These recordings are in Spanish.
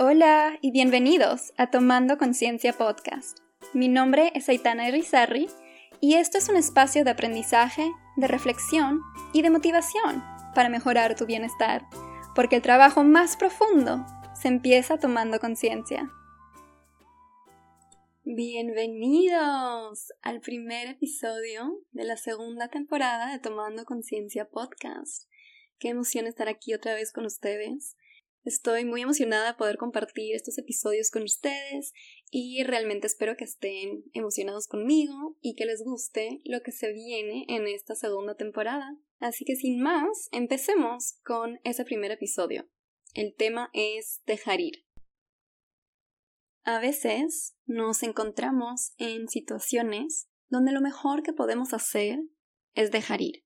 Hola y bienvenidos a Tomando Conciencia Podcast. Mi nombre es Aitana Irizarry y esto es un espacio de aprendizaje, de reflexión y de motivación para mejorar tu bienestar, porque el trabajo más profundo se empieza tomando conciencia. Bienvenidos al primer episodio de la segunda temporada de Tomando Conciencia Podcast. Qué emoción estar aquí otra vez con ustedes. Estoy muy emocionada de poder compartir estos episodios con ustedes y realmente espero que estén emocionados conmigo y que les guste lo que se viene en esta segunda temporada. Así que sin más, empecemos con ese primer episodio. El tema es dejar ir. A veces nos encontramos en situaciones donde lo mejor que podemos hacer es dejar ir.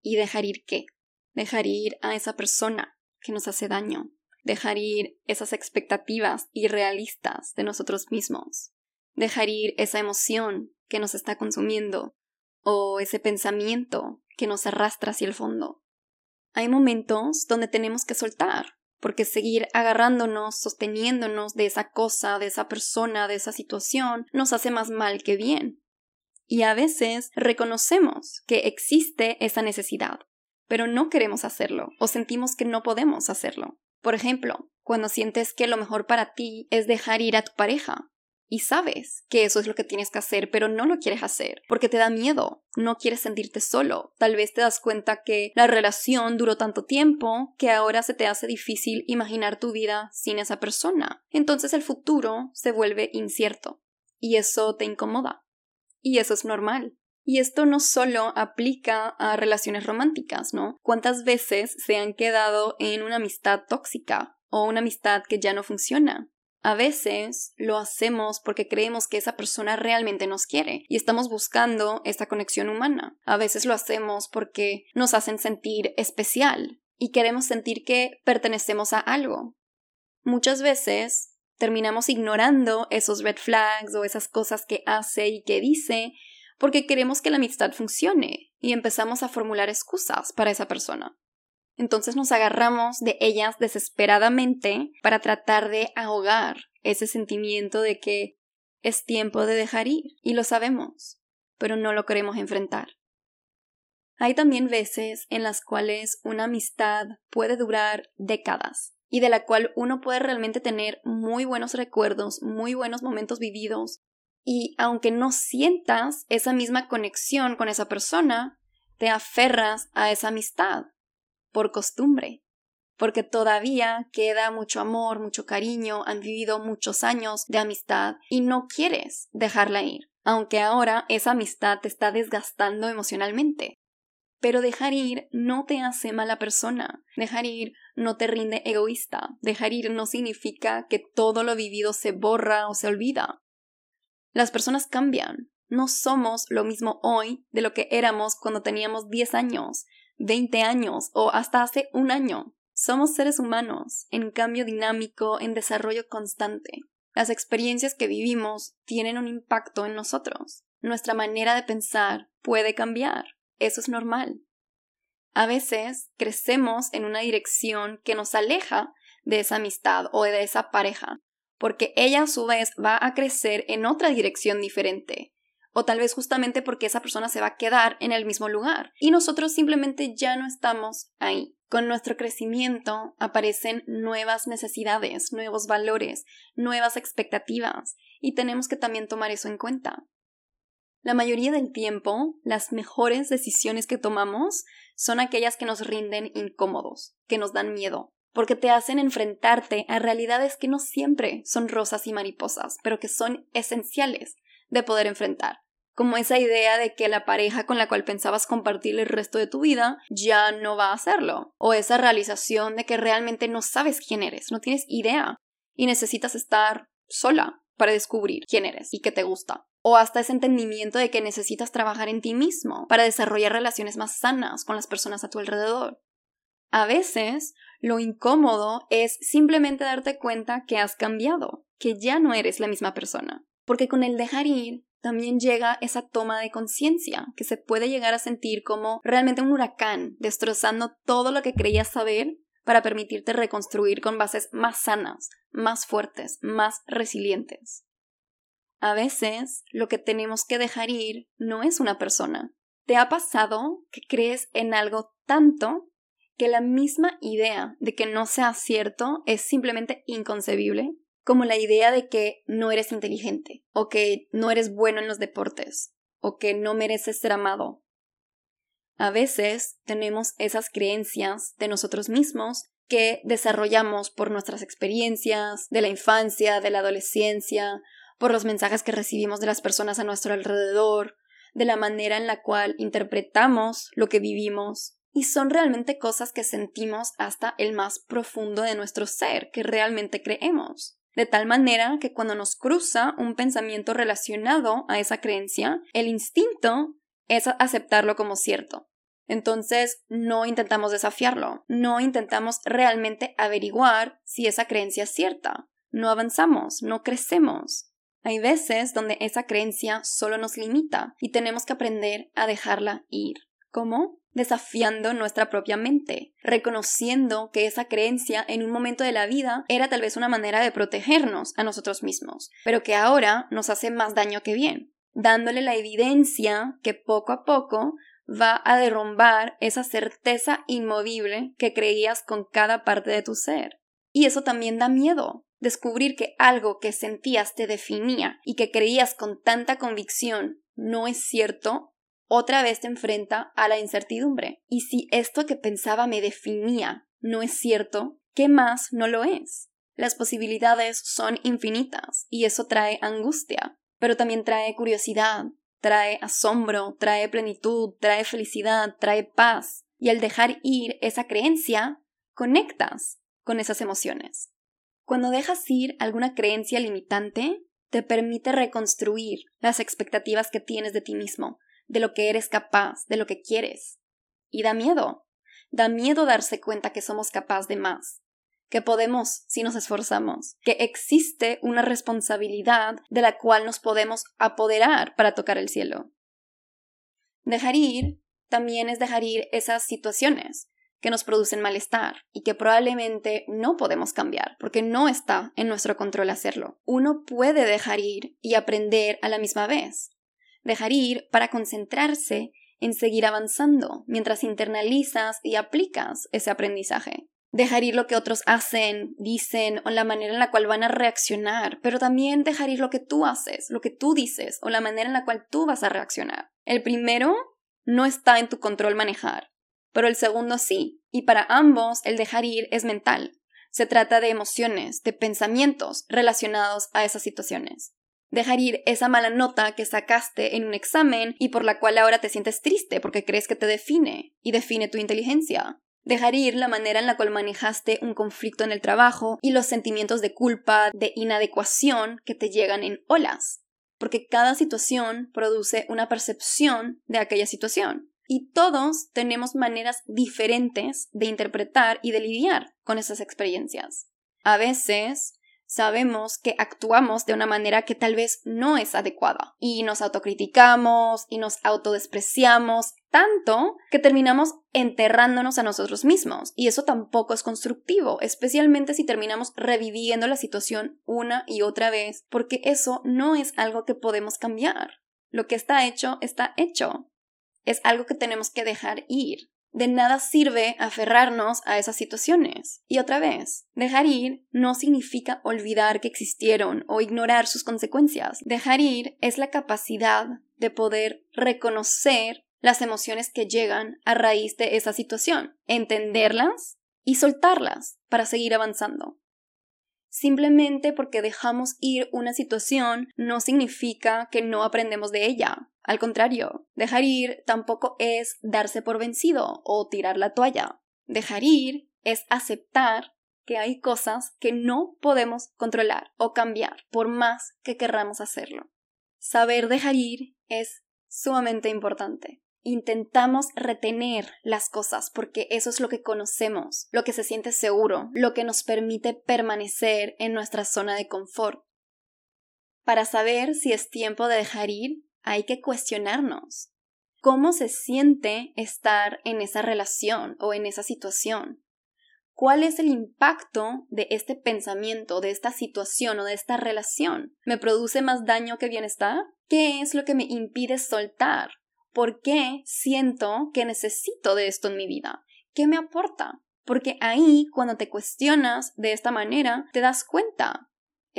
¿Y dejar ir qué? Dejar ir a esa persona que nos hace daño, dejar ir esas expectativas irrealistas de nosotros mismos, dejar ir esa emoción que nos está consumiendo o ese pensamiento que nos arrastra hacia el fondo. Hay momentos donde tenemos que soltar, porque seguir agarrándonos, sosteniéndonos de esa cosa, de esa persona, de esa situación, nos hace más mal que bien. Y a veces reconocemos que existe esa necesidad, pero no queremos hacerlo o sentimos que no podemos hacerlo. Por ejemplo, cuando sientes que lo mejor para ti es dejar ir a tu pareja y sabes que eso es lo que tienes que hacer, pero no lo quieres hacer porque te da miedo, no quieres sentirte solo. Tal vez te das cuenta que la relación duró tanto tiempo que ahora se te hace difícil imaginar tu vida sin esa persona. Entonces el futuro se vuelve incierto y eso te incomoda. Y eso es normal. Y esto no solo aplica a relaciones románticas, ¿no? ¿Cuántas veces se han quedado en una amistad tóxica o una amistad que ya no funciona? A veces lo hacemos porque creemos que esa persona realmente nos quiere y estamos buscando esa conexión humana. A veces lo hacemos porque nos hacen sentir especial y queremos sentir que pertenecemos a algo. Muchas veces terminamos ignorando esos red flags o esas cosas que hace y que dice porque queremos que la amistad funcione y empezamos a formular excusas para esa persona. Entonces nos agarramos de ellas desesperadamente para tratar de ahogar ese sentimiento de que es tiempo de dejar ir, y lo sabemos, pero no lo queremos enfrentar. Hay también veces en las cuales una amistad puede durar décadas y de la cual uno puede realmente tener muy buenos recuerdos, muy buenos momentos vividos, y aunque no sientas esa misma conexión con esa persona, te aferras a esa amistad por costumbre, porque todavía queda mucho amor, mucho cariño, han vivido muchos años de amistad y no quieres dejarla ir, aunque ahora esa amistad te está desgastando emocionalmente. Pero dejar ir no te hace mala persona, dejar ir no te rinde egoísta, dejar ir no significa que todo lo vivido se borra o se olvida. Las personas cambian. No somos lo mismo hoy de lo que éramos cuando teníamos 10 años, 20 años o hasta hace un año. Somos seres humanos, en cambio dinámico, en desarrollo constante. Las experiencias que vivimos tienen un impacto en nosotros. Nuestra manera de pensar puede cambiar. Eso es normal. A veces crecemos en una dirección que nos aleja de esa amistad o de esa pareja, porque ella a su vez va a crecer en otra dirección diferente. O tal vez justamente porque esa persona se va a quedar en el mismo lugar y nosotros simplemente ya no estamos ahí. Con nuestro crecimiento aparecen nuevas necesidades, nuevos valores, nuevas expectativas y tenemos que también tomar eso en cuenta. La mayoría del tiempo, las mejores decisiones que tomamos son aquellas que nos rinden incómodos, que nos dan miedo, porque te hacen enfrentarte a realidades que no siempre son rosas y mariposas, pero que son esenciales de poder enfrentar. Como esa idea de que la pareja con la cual pensabas compartir el resto de tu vida ya no va a hacerlo. O esa realización de que realmente no sabes quién eres, no tienes idea y necesitas estar sola para descubrir quién eres y qué te gusta. O hasta ese entendimiento de que necesitas trabajar en ti mismo para desarrollar relaciones más sanas con las personas a tu alrededor. A veces, lo incómodo es simplemente darte cuenta que has cambiado, que ya no eres la misma persona. Porque con el dejar ir también llega esa toma de conciencia, que se puede llegar a sentir como realmente un huracán, destrozando todo lo que creías saber para permitirte reconstruir con bases más sanas, más fuertes, más resilientes. A veces lo que tenemos que dejar ir no es una persona. ¿Te ha pasado que crees en algo tanto que la misma idea de que no sea cierto es simplemente inconcebible? Como la idea de que no eres inteligente, o que no eres bueno en los deportes, o que no mereces ser amado. A veces tenemos esas creencias de nosotros mismos que desarrollamos por nuestras experiencias de la infancia, de la adolescencia, por los mensajes que recibimos de las personas a nuestro alrededor, de la manera en la cual interpretamos lo que vivimos, y son realmente cosas que sentimos hasta el más profundo de nuestro ser, que realmente creemos. De tal manera que cuando nos cruza un pensamiento relacionado a esa creencia, el instinto es aceptarlo como cierto. Entonces no intentamos desafiarlo, no intentamos realmente averiguar si esa creencia es cierta, no avanzamos, no crecemos. Hay veces donde esa creencia solo nos limita y tenemos que aprender a dejarla ir. ¿Cómo? Desafiando nuestra propia mente, reconociendo que esa creencia en un momento de la vida era tal vez una manera de protegernos a nosotros mismos, pero que ahora nos hace más daño que bien, dándole la evidencia que poco a poco va a derrumbar esa certeza inmovible que creías con cada parte de tu ser. Y eso también da miedo, descubrir que algo que sentías te definía y que creías con tanta convicción no es cierto, otra vez te enfrenta a la incertidumbre. Y si esto que pensaba me definía no es cierto, ¿qué más no lo es? Las posibilidades son infinitas y eso trae angustia, pero también trae curiosidad, trae asombro, trae plenitud, trae felicidad, trae paz. Y al dejar ir esa creencia, conectas con esas emociones. Cuando dejas ir alguna creencia limitante, te permite reconstruir las expectativas que tienes de ti mismo, de lo que eres capaz, de lo que quieres. Y da miedo. Da miedo darse cuenta que somos capaces de más, que podemos si nos esforzamos, que existe una responsabilidad de la cual nos podemos apoderar para tocar el cielo. Dejar ir también es dejar ir esas situaciones, que nos producen malestar y que probablemente no podemos cambiar porque no está en nuestro control hacerlo. Uno puede dejar ir y aprender a la misma vez. Dejar ir para concentrarse en seguir avanzando mientras internalizas y aplicas ese aprendizaje. Dejar ir lo que otros hacen, dicen o la manera en la cual van a reaccionar, pero también dejar ir lo que tú haces, lo que tú dices o la manera en la cual tú vas a reaccionar. El primero no está en tu control manejar, pero el segundo sí, y para ambos el dejar ir es mental. Se trata de emociones, de pensamientos relacionados a esas situaciones. Dejar ir esa mala nota que sacaste en un examen y por la cual ahora te sientes triste porque crees que te define y define tu inteligencia. Dejar ir la manera en la cual manejaste un conflicto en el trabajo y los sentimientos de culpa, de inadecuación que te llegan en olas. Porque cada situación produce una percepción de aquella situación y todos tenemos maneras diferentes de interpretar y de lidiar con esas experiencias. A veces sabemos que actuamos de una manera que tal vez no es adecuada y nos autocriticamos y nos autodespreciamos tanto que terminamos enterrándonos a nosotros mismos y eso tampoco es constructivo, especialmente si terminamos reviviendo la situación una y otra vez, porque eso no es algo que podemos cambiar. Lo que está hecho está hecho es algo que tenemos que dejar ir. De nada sirve aferrarnos a esas situaciones. Y otra vez, dejar ir no significa olvidar que existieron o ignorar sus consecuencias. Dejar ir es la capacidad de poder reconocer las emociones que llegan a raíz de esa situación, entenderlas y soltarlas para seguir avanzando. Simplemente porque dejamos ir una situación no significa que no aprendemos de ella. Al contrario, dejar ir tampoco es darse por vencido o tirar la toalla. Dejar ir es aceptar que hay cosas que no podemos controlar o cambiar por más que querramos hacerlo. Saber dejar ir es sumamente importante intentamos retener las cosas porque eso es lo que conocemos, lo que se siente seguro, lo que nos permite permanecer en nuestra zona de confort. Para saber si es tiempo de dejar ir, hay que cuestionarnos. ¿Cómo se siente estar en esa relación o en esa situación? ¿Cuál es el impacto de este pensamiento, de esta situación o de esta relación? ¿Me produce más daño que bienestar? ¿Qué es lo que me impide soltar? ¿Por qué siento que necesito de esto en mi vida? ¿Qué me aporta? Porque ahí, cuando te cuestionas de esta manera, te das cuenta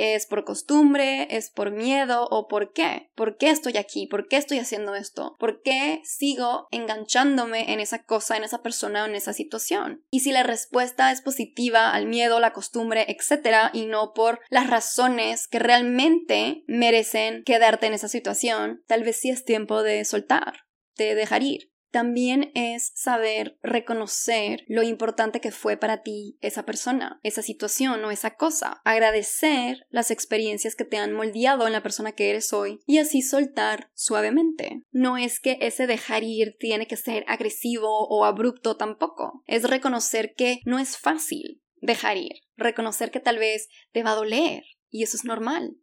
¿Es por costumbre? ¿Es por miedo? ¿O por qué? ¿Por qué estoy aquí? ¿Por qué estoy haciendo esto? ¿Por qué sigo enganchándome en esa cosa, en esa persona en esa situación? Y si la respuesta es positiva al miedo, la costumbre, etc., y no por las razones que realmente merecen quedarte en esa situación, tal vez sí es tiempo de soltar, de dejar ir también es saber reconocer lo importante que fue para ti esa persona, esa situación o esa cosa, agradecer las experiencias que te han moldeado en la persona que eres hoy y así soltar suavemente. No es que ese dejar ir tiene que ser agresivo o abrupto tampoco, es reconocer que no es fácil dejar ir, reconocer que tal vez te va a doler y eso es normal.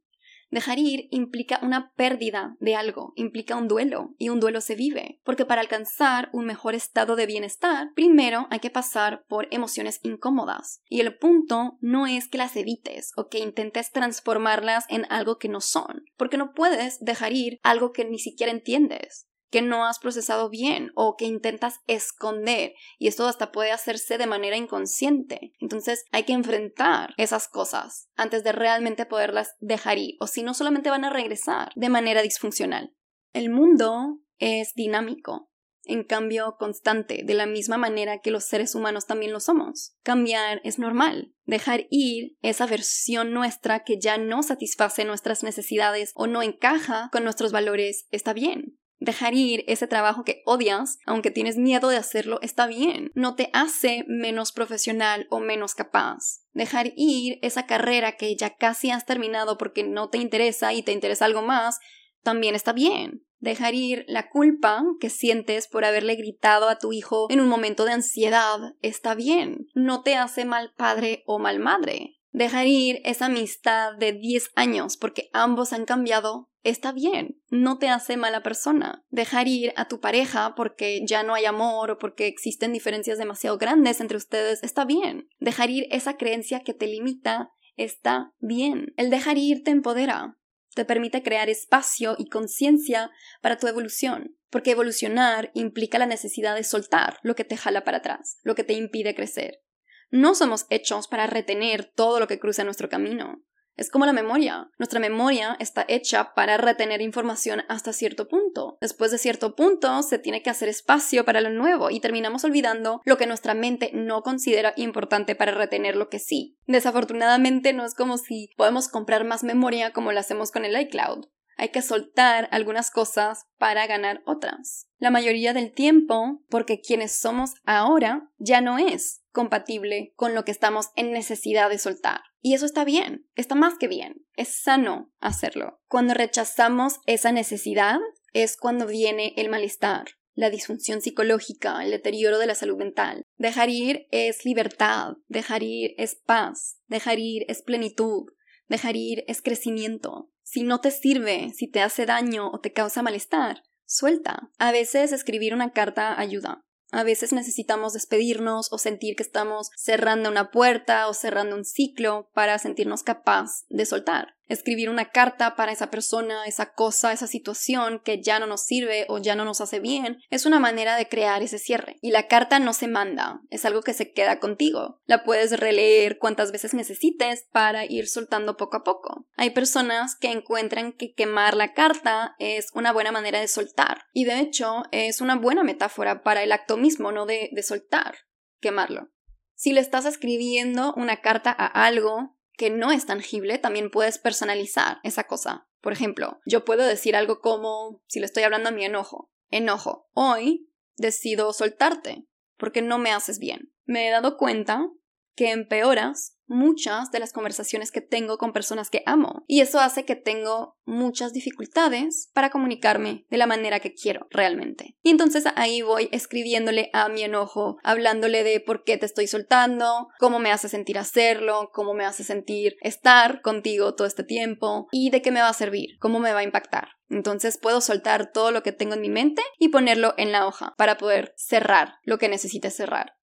Dejar ir implica una pérdida de algo, implica un duelo, y un duelo se vive, porque para alcanzar un mejor estado de bienestar, primero hay que pasar por emociones incómodas, y el punto no es que las evites o que intentes transformarlas en algo que no son, porque no puedes dejar ir algo que ni siquiera entiendes que no has procesado bien o que intentas esconder y esto hasta puede hacerse de manera inconsciente. Entonces hay que enfrentar esas cosas antes de realmente poderlas dejar ir o si no solamente van a regresar de manera disfuncional. El mundo es dinámico, en cambio constante, de la misma manera que los seres humanos también lo somos. Cambiar es normal. Dejar ir esa versión nuestra que ya no satisface nuestras necesidades o no encaja con nuestros valores está bien. Dejar ir ese trabajo que odias, aunque tienes miedo de hacerlo, está bien. No te hace menos profesional o menos capaz. Dejar ir esa carrera que ya casi has terminado porque no te interesa y te interesa algo más, también está bien. Dejar ir la culpa que sientes por haberle gritado a tu hijo en un momento de ansiedad está bien. No te hace mal padre o mal madre. Dejar ir esa amistad de 10 años porque ambos han cambiado está bien, no te hace mala persona. Dejar ir a tu pareja porque ya no hay amor o porque existen diferencias demasiado grandes entre ustedes está bien. Dejar ir esa creencia que te limita está bien. El dejar ir te empodera, te permite crear espacio y conciencia para tu evolución, porque evolucionar implica la necesidad de soltar lo que te jala para atrás, lo que te impide crecer. No somos hechos para retener todo lo que cruza nuestro camino. Es como la memoria. Nuestra memoria está hecha para retener información hasta cierto punto. Después de cierto punto se tiene que hacer espacio para lo nuevo y terminamos olvidando lo que nuestra mente no considera importante para retener lo que sí. Desafortunadamente no es como si podemos comprar más memoria como lo hacemos con el iCloud. Hay que soltar algunas cosas para ganar otras. La mayoría del tiempo, porque quienes somos ahora ya no es compatible con lo que estamos en necesidad de soltar. Y eso está bien, está más que bien, es sano hacerlo. Cuando rechazamos esa necesidad es cuando viene el malestar, la disfunción psicológica, el deterioro de la salud mental. Dejar ir es libertad, dejar ir es paz, dejar ir es plenitud, dejar ir es crecimiento. Si no te sirve, si te hace daño o te causa malestar, suelta. A veces escribir una carta ayuda. A veces necesitamos despedirnos o sentir que estamos cerrando una puerta o cerrando un ciclo para sentirnos capaz de soltar escribir una carta para esa persona, esa cosa, esa situación que ya no nos sirve o ya no nos hace bien, es una manera de crear ese cierre. Y la carta no se manda, es algo que se queda contigo. La puedes releer cuantas veces necesites para ir soltando poco a poco. Hay personas que encuentran que quemar la carta es una buena manera de soltar. Y de hecho es una buena metáfora para el acto mismo, no de, de soltar, quemarlo. Si le estás escribiendo una carta a algo, que no es tangible, también puedes personalizar esa cosa. Por ejemplo, yo puedo decir algo como, si le estoy hablando a mi enojo, enojo, hoy decido soltarte porque no me haces bien. Me he dado cuenta que empeoras muchas de las conversaciones que tengo con personas que amo. Y eso hace que tengo muchas dificultades para comunicarme de la manera que quiero realmente. Y entonces ahí voy escribiéndole a mi enojo, hablándole de por qué te estoy soltando, cómo me hace sentir hacerlo, cómo me hace sentir estar contigo todo este tiempo y de qué me va a servir, cómo me va a impactar. Entonces puedo soltar todo lo que tengo en mi mente y ponerlo en la hoja para poder cerrar lo que necesite cerrar.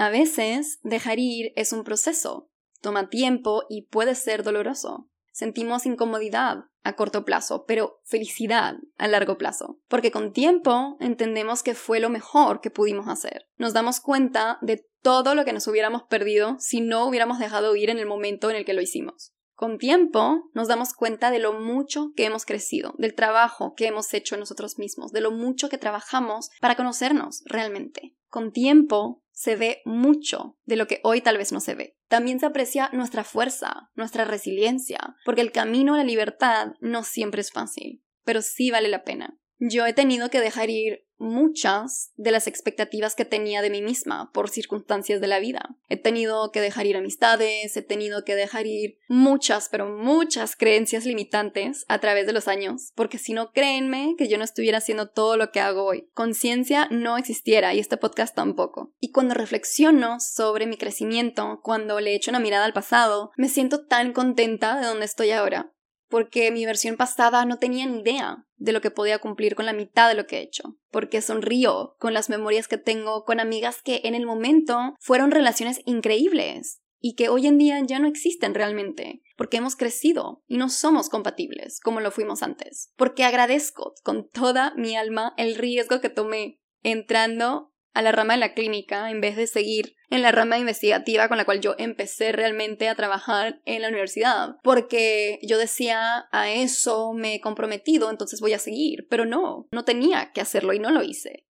A veces, dejar ir es un proceso, toma tiempo y puede ser doloroso. Sentimos incomodidad a corto plazo, pero felicidad a largo plazo, porque con tiempo entendemos que fue lo mejor que pudimos hacer. Nos damos cuenta de todo lo que nos hubiéramos perdido si no hubiéramos dejado ir en el momento en el que lo hicimos. Con tiempo nos damos cuenta de lo mucho que hemos crecido, del trabajo que hemos hecho nosotros mismos, de lo mucho que trabajamos para conocernos realmente. Con tiempo se ve mucho de lo que hoy tal vez no se ve. También se aprecia nuestra fuerza, nuestra resiliencia, porque el camino a la libertad no siempre es fácil, pero sí vale la pena. Yo he tenido que dejar ir muchas de las expectativas que tenía de mí misma por circunstancias de la vida. He tenido que dejar ir amistades, he tenido que dejar ir muchas, pero muchas creencias limitantes a través de los años, porque si no, créenme que yo no estuviera haciendo todo lo que hago hoy. Conciencia no existiera y este podcast tampoco. Y cuando reflexiono sobre mi crecimiento, cuando le echo una mirada al pasado, me siento tan contenta de donde estoy ahora porque mi versión pasada no tenía ni idea de lo que podía cumplir con la mitad de lo que he hecho, porque sonrío con las memorias que tengo con amigas que en el momento fueron relaciones increíbles y que hoy en día ya no existen realmente, porque hemos crecido y no somos compatibles como lo fuimos antes, porque agradezco con toda mi alma el riesgo que tomé entrando a la rama de la clínica en vez de seguir en la rama investigativa con la cual yo empecé realmente a trabajar en la universidad, porque yo decía, a eso me he comprometido, entonces voy a seguir, pero no, no tenía que hacerlo y no lo hice.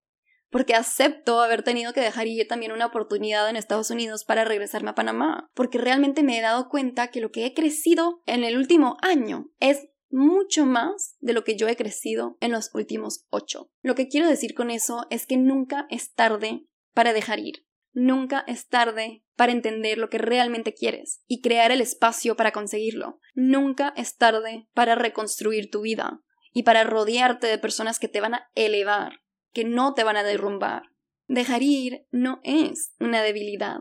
Porque acepto haber tenido que dejar ir también una oportunidad en Estados Unidos para regresarme a Panamá, porque realmente me he dado cuenta que lo que he crecido en el último año es mucho más de lo que yo he crecido en los últimos ocho. Lo que quiero decir con eso es que nunca es tarde para dejar ir. Nunca es tarde para entender lo que realmente quieres y crear el espacio para conseguirlo. Nunca es tarde para reconstruir tu vida y para rodearte de personas que te van a elevar, que no te van a derrumbar. Dejar ir no es una debilidad.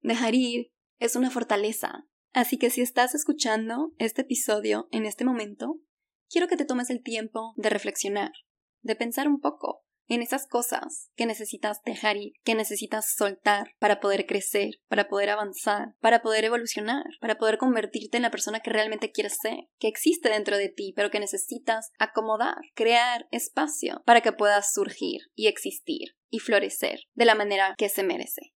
Dejar ir es una fortaleza. Así que si estás escuchando este episodio en este momento, quiero que te tomes el tiempo de reflexionar, de pensar un poco en esas cosas que necesitas dejar ir, que necesitas soltar para poder crecer, para poder avanzar, para poder evolucionar, para poder convertirte en la persona que realmente quieres ser, que existe dentro de ti, pero que necesitas acomodar, crear espacio para que puedas surgir y existir y florecer de la manera que se merece.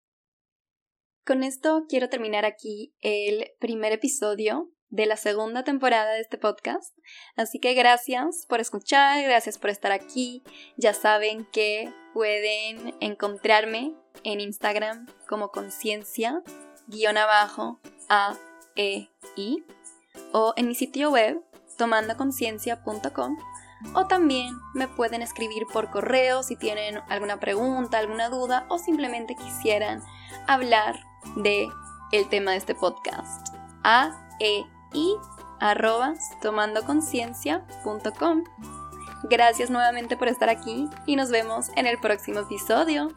Con esto quiero terminar aquí el primer episodio de la segunda temporada de este podcast. Así que gracias por escuchar, gracias por estar aquí. Ya saben que pueden encontrarme en Instagram como conciencia abajo A E I o en mi sitio web tomandoconciencia.com o también me pueden escribir por correo si tienen alguna pregunta, alguna duda o simplemente quisieran hablar de el tema de este podcast. A e i arroba tomandoconciencia.com. Gracias nuevamente por estar aquí y nos vemos en el próximo episodio.